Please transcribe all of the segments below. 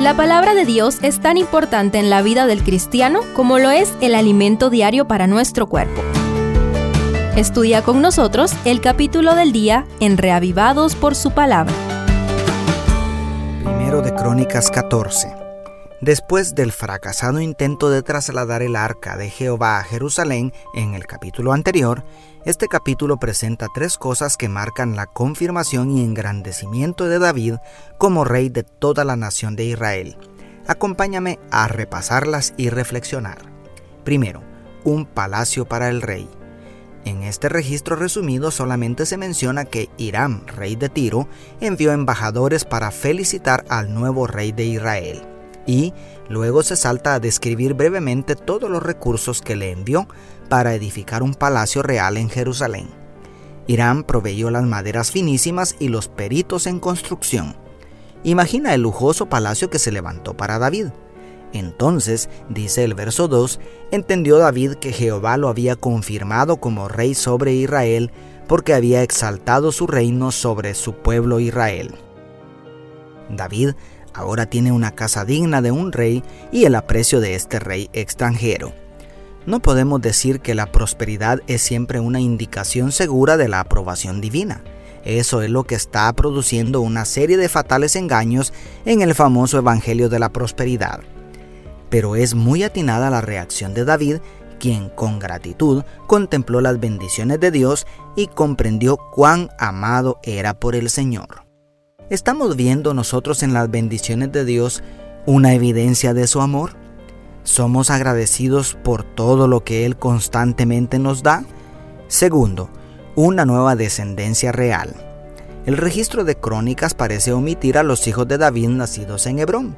La palabra de Dios es tan importante en la vida del cristiano como lo es el alimento diario para nuestro cuerpo. Estudia con nosotros el capítulo del día en Reavivados por su palabra. Primero de Crónicas 14. Después del fracasado intento de trasladar el arca de Jehová a Jerusalén en el capítulo anterior, este capítulo presenta tres cosas que marcan la confirmación y engrandecimiento de David como rey de toda la nación de Israel. Acompáñame a repasarlas y reflexionar. Primero, un palacio para el rey. En este registro resumido solamente se menciona que Hiram, rey de Tiro, envió embajadores para felicitar al nuevo rey de Israel y luego se salta a describir brevemente todos los recursos que le envió para edificar un palacio real en Jerusalén. Irán proveyó las maderas finísimas y los peritos en construcción. Imagina el lujoso palacio que se levantó para David. Entonces, dice el verso 2, entendió David que Jehová lo había confirmado como rey sobre Israel porque había exaltado su reino sobre su pueblo Israel. David ahora tiene una casa digna de un rey y el aprecio de este rey extranjero. No podemos decir que la prosperidad es siempre una indicación segura de la aprobación divina. Eso es lo que está produciendo una serie de fatales engaños en el famoso Evangelio de la Prosperidad. Pero es muy atinada la reacción de David, quien con gratitud contempló las bendiciones de Dios y comprendió cuán amado era por el Señor. ¿Estamos viendo nosotros en las bendiciones de Dios una evidencia de su amor? ¿Somos agradecidos por todo lo que Él constantemente nos da? Segundo, una nueva descendencia real. El registro de crónicas parece omitir a los hijos de David nacidos en Hebrón.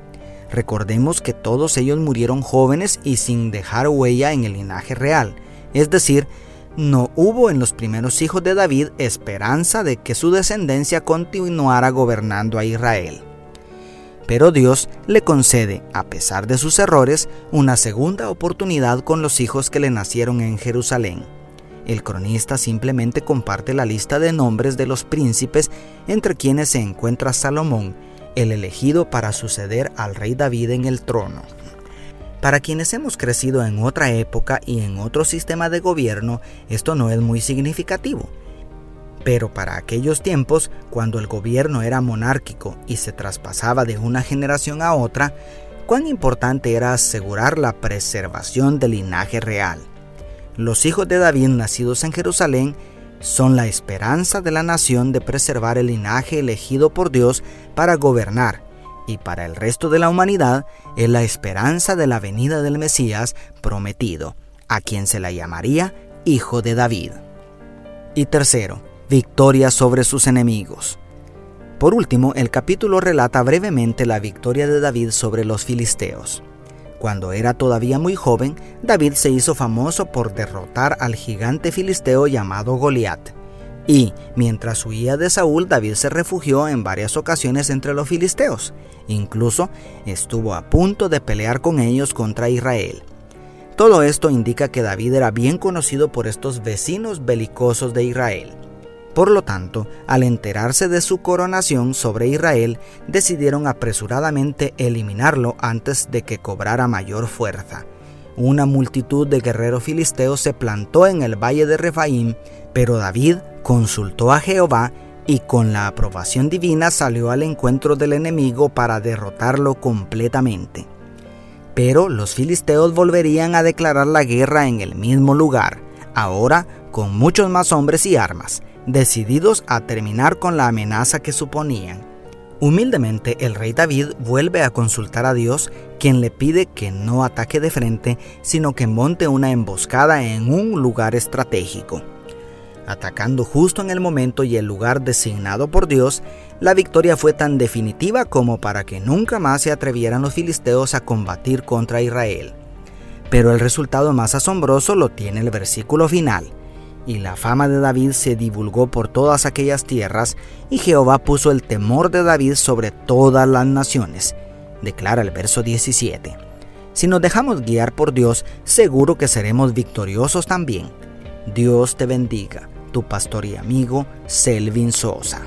Recordemos que todos ellos murieron jóvenes y sin dejar huella en el linaje real, es decir, no hubo en los primeros hijos de David esperanza de que su descendencia continuara gobernando a Israel. Pero Dios le concede, a pesar de sus errores, una segunda oportunidad con los hijos que le nacieron en Jerusalén. El cronista simplemente comparte la lista de nombres de los príncipes entre quienes se encuentra Salomón, el elegido para suceder al rey David en el trono. Para quienes hemos crecido en otra época y en otro sistema de gobierno, esto no es muy significativo. Pero para aquellos tiempos, cuando el gobierno era monárquico y se traspasaba de una generación a otra, cuán importante era asegurar la preservación del linaje real. Los hijos de David nacidos en Jerusalén son la esperanza de la nación de preservar el linaje elegido por Dios para gobernar y para el resto de la humanidad es la esperanza de la venida del Mesías prometido, a quien se la llamaría Hijo de David. Y tercero, victoria sobre sus enemigos. Por último, el capítulo relata brevemente la victoria de David sobre los filisteos. Cuando era todavía muy joven, David se hizo famoso por derrotar al gigante filisteo llamado Goliat y mientras huía de Saúl, David se refugió en varias ocasiones entre los filisteos. Incluso estuvo a punto de pelear con ellos contra Israel. Todo esto indica que David era bien conocido por estos vecinos belicosos de Israel. Por lo tanto, al enterarse de su coronación sobre Israel, decidieron apresuradamente eliminarlo antes de que cobrara mayor fuerza. Una multitud de guerreros filisteos se plantó en el valle de Refaim, pero David consultó a Jehová y con la aprobación divina salió al encuentro del enemigo para derrotarlo completamente. Pero los filisteos volverían a declarar la guerra en el mismo lugar, ahora con muchos más hombres y armas, decididos a terminar con la amenaza que suponían. Humildemente el rey David vuelve a consultar a Dios, quien le pide que no ataque de frente, sino que monte una emboscada en un lugar estratégico atacando justo en el momento y el lugar designado por Dios, la victoria fue tan definitiva como para que nunca más se atrevieran los filisteos a combatir contra Israel. Pero el resultado más asombroso lo tiene el versículo final. Y la fama de David se divulgó por todas aquellas tierras, y Jehová puso el temor de David sobre todas las naciones, declara el verso 17. Si nos dejamos guiar por Dios, seguro que seremos victoriosos también. Dios te bendiga tu pastor y amigo Selvin Sosa.